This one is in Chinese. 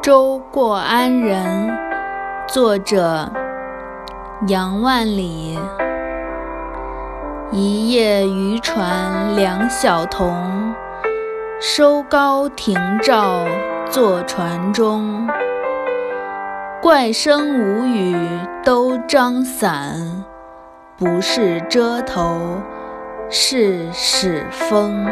舟过安仁，作者杨万里。一叶渔船两小童，收篙停棹坐船中。怪声无语都张伞，不是遮头是使风。